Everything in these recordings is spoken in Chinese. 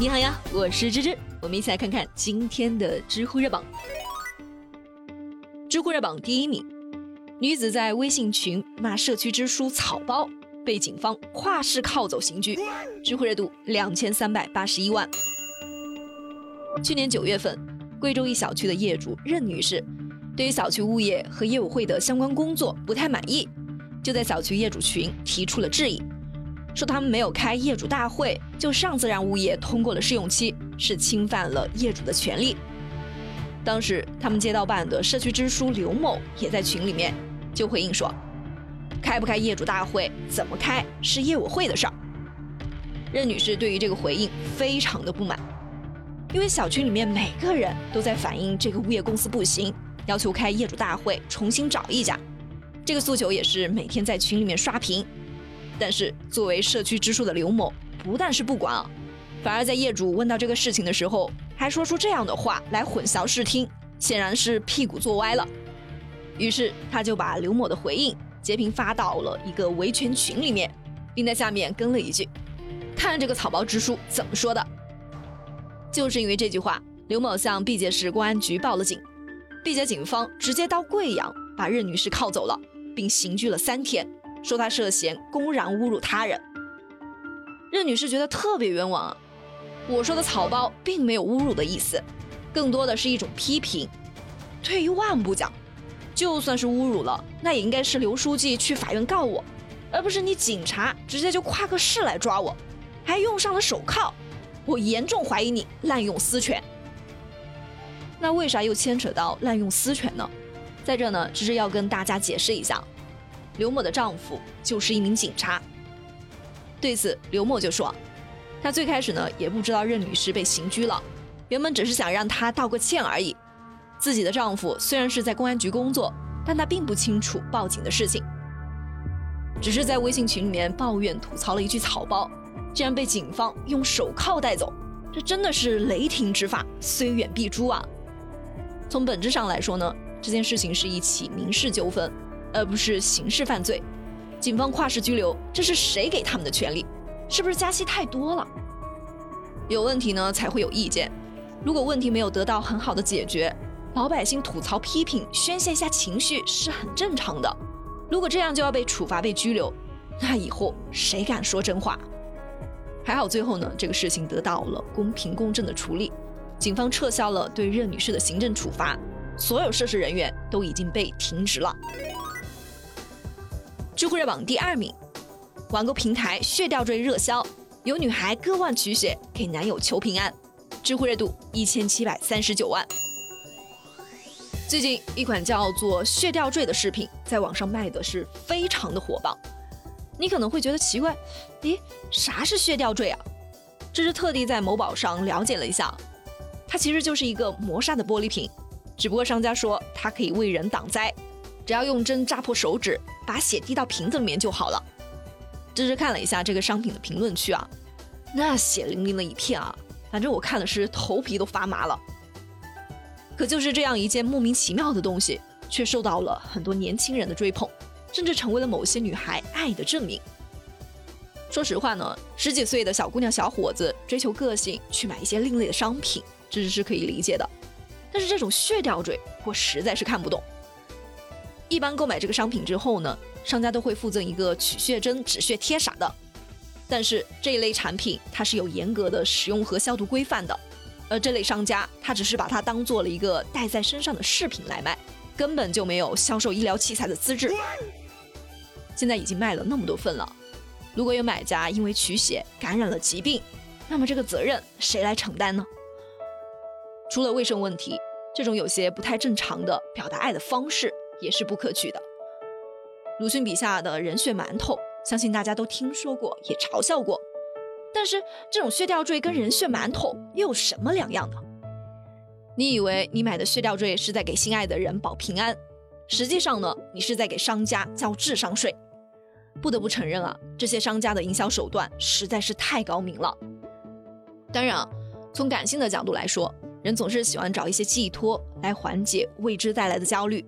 你好呀，我是芝芝，我们一起来看看今天的知乎热榜。知乎热榜第一名，女子在微信群骂社区支书草包，被警方跨市铐走刑拘，知乎热度两千三百八十一万。去年九月份，贵州一小区的业主任女士，对于小区物业和业委会的相关工作不太满意，就在小区业主群提出了质疑。说他们没有开业主大会就擅自让物业通过了试用期，是侵犯了业主的权利。当时他们街道办的社区支书刘某也在群里面就回应说：“开不开业主大会，怎么开是业委会的事儿。”任女士对于这个回应非常的不满，因为小区里面每个人都在反映这个物业公司不行，要求开业主大会重新找一家。这个诉求也是每天在群里面刷屏。但是，作为社区支书的刘某，不但是不管啊，反而在业主问到这个事情的时候，还说出这样的话来混淆视听，显然是屁股坐歪了。于是，他就把刘某的回应截屏发到了一个维权群里面，并在下面跟了一句：“看这个草包支书怎么说的。”就是因为这句话，刘某向毕节市公安局报了警，毕节警方直接到贵阳把任女士铐走了，并刑拘了三天。说他涉嫌公然侮辱他人，任女士觉得特别冤枉啊！我说的草包并没有侮辱的意思，更多的是一种批评。退一万步讲，就算是侮辱了，那也应该是刘书记去法院告我，而不是你警察直接就跨个市来抓我，还用上了手铐。我严重怀疑你滥用私权。那为啥又牵扯到滥用私权呢？在这呢，只是要跟大家解释一下。刘某的丈夫就是一名警察。对此，刘某就说：“他最开始呢也不知道任女士被刑拘了，原本只是想让她道个歉而已。自己的丈夫虽然是在公安局工作，但他并不清楚报警的事情，只是在微信群里面抱怨吐槽了一句‘草包’，竟然被警方用手铐带走，这真的是雷霆执法，虽远必诛啊！从本质上来说呢，这件事情是一起民事纠纷。”而不是刑事犯罪，警方跨市拘留，这是谁给他们的权利？是不是加息太多了？有问题呢才会有意见，如果问题没有得到很好的解决，老百姓吐槽批评宣泄一下情绪是很正常的。如果这样就要被处罚被拘留，那以后谁敢说真话？还好最后呢这个事情得到了公平公正的处理，警方撤销了对任女士的行政处罚，所有涉事人员都已经被停职了。知乎热榜第二名，网购平台血吊坠热销，有女孩割腕取血给男友求平安，知乎热度一千七百三十九万。最近一款叫做血吊坠的饰品在网上卖的是非常的火爆，你可能会觉得奇怪，咦，啥是血吊坠啊？这是特地在某宝上了解了一下，它其实就是一个磨砂的玻璃瓶，只不过商家说它可以为人挡灾。只要用针扎破手指，把血滴到瓶子里面就好了。芝芝看了一下这个商品的评论区啊，那血淋淋的一片啊，反正我看的是头皮都发麻了。可就是这样一件莫名其妙的东西，却受到了很多年轻人的追捧，甚至成为了某些女孩爱的证明。说实话呢，十几岁的小姑娘小伙子追求个性，去买一些另类的商品，这是可以理解的。但是这种血吊坠，我实在是看不懂。一般购买这个商品之后呢，商家都会附赠一个取血针、止血贴啥的。但是这一类产品它是有严格的使用和消毒规范的，而这类商家他只是把它当做了一个戴在身上的饰品来卖，根本就没有销售医疗器材的资质。现在已经卖了那么多份了，如果有买家因为取血感染了疾病，那么这个责任谁来承担呢？除了卫生问题，这种有些不太正常的表达爱的方式。也是不可取的。鲁迅笔下的人血馒头，相信大家都听说过，也嘲笑过。但是这种血吊坠跟人血馒头又有什么两样呢？你以为你买的血吊坠是在给心爱的人保平安，实际上呢，你是在给商家交智商税。不得不承认啊，这些商家的营销手段实在是太高明了。当然啊，从感性的角度来说，人总是喜欢找一些寄托来缓解未知带来的焦虑。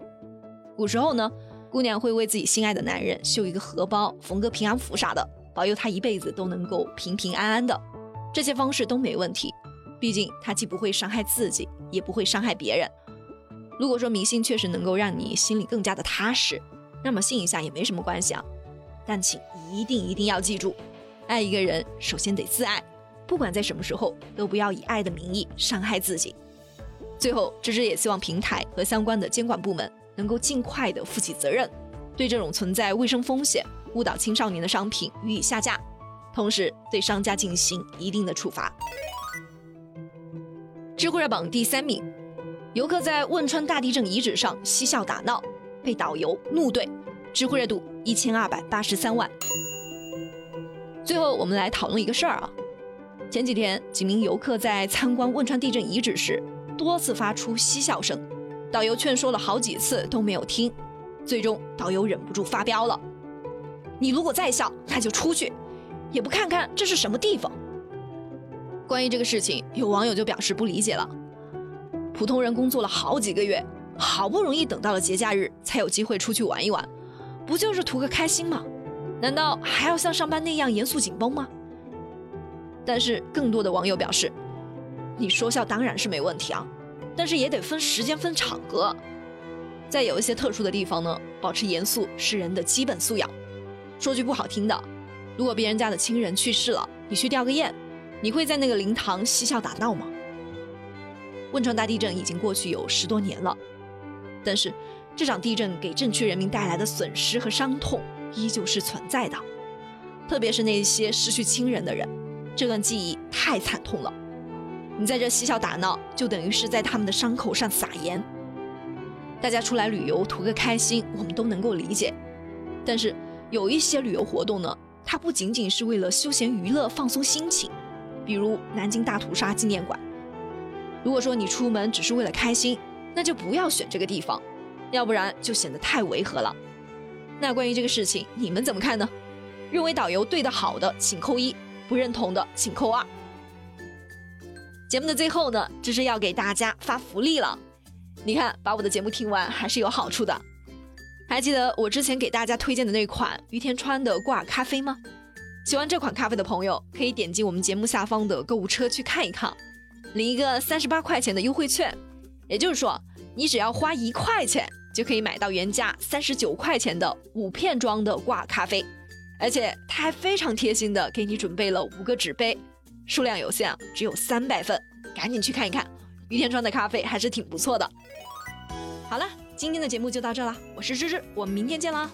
古时候呢，姑娘会为自己心爱的男人绣一个荷包、缝个平安符啥的，保佑他一辈子都能够平平安安的。这些方式都没问题，毕竟它既不会伤害自己，也不会伤害别人。如果说迷信确实能够让你心里更加的踏实，那么信一下也没什么关系啊。但请一定一定要记住，爱一个人首先得自爱，不管在什么时候都不要以爱的名义伤害自己。最后，芝芝也希望平台和相关的监管部门能够尽快的负起责任，对这种存在卫生风险、误导青少年的商品予以下架。同时对商家进行一定的处罚。知乎热榜第三名，游客在汶川大地震遗址上嬉笑打闹，被导游怒怼，知乎热度一千二百八十三万。最后我们来讨论一个事儿啊，前几天几名游客在参观汶川地震遗址时，多次发出嬉笑声，导游劝说了好几次都没有听，最终导游忍不住发飙了：“你如果再笑，那就出去。”也不看看这是什么地方。关于这个事情，有网友就表示不理解了：普通人工作了好几个月，好不容易等到了节假日才有机会出去玩一玩，不就是图个开心吗？难道还要像上班那样严肃紧绷吗？但是更多的网友表示，你说笑当然是没问题啊，但是也得分时间分场合，在有一些特殊的地方呢，保持严肃是人的基本素养。说句不好听的。如果别人家的亲人去世了，你去吊个唁，你会在那个灵堂嬉笑打闹吗？汶川大地震已经过去有十多年了，但是这场地震给震区人民带来的损失和伤痛依旧是存在的，特别是那些失去亲人的人，这段记忆太惨痛了。你在这嬉笑打闹，就等于是在他们的伤口上撒盐。大家出来旅游图个开心，我们都能够理解，但是有一些旅游活动呢？它不仅仅是为了休闲娱乐、放松心情，比如南京大屠杀纪念馆。如果说你出门只是为了开心，那就不要选这个地方，要不然就显得太违和了。那关于这个事情，你们怎么看呢？认为导游对的好的，请扣一；不认同的，请扣二。节目的最后呢，这是要给大家发福利了。你看，把我的节目听完还是有好处的。还记得我之前给大家推荐的那款于田川的挂咖啡吗？喜欢这款咖啡的朋友可以点击我们节目下方的购物车去看一看，领一个三十八块钱的优惠券。也就是说，你只要花一块钱就可以买到原价三十九块钱的五片装的挂咖啡，而且它还非常贴心的给你准备了五个纸杯，数量有限啊，只有三百份，赶紧去看一看。于田川的咖啡还是挺不错的。好了。今天的节目就到这了，我是芝芝，我们明天见啦。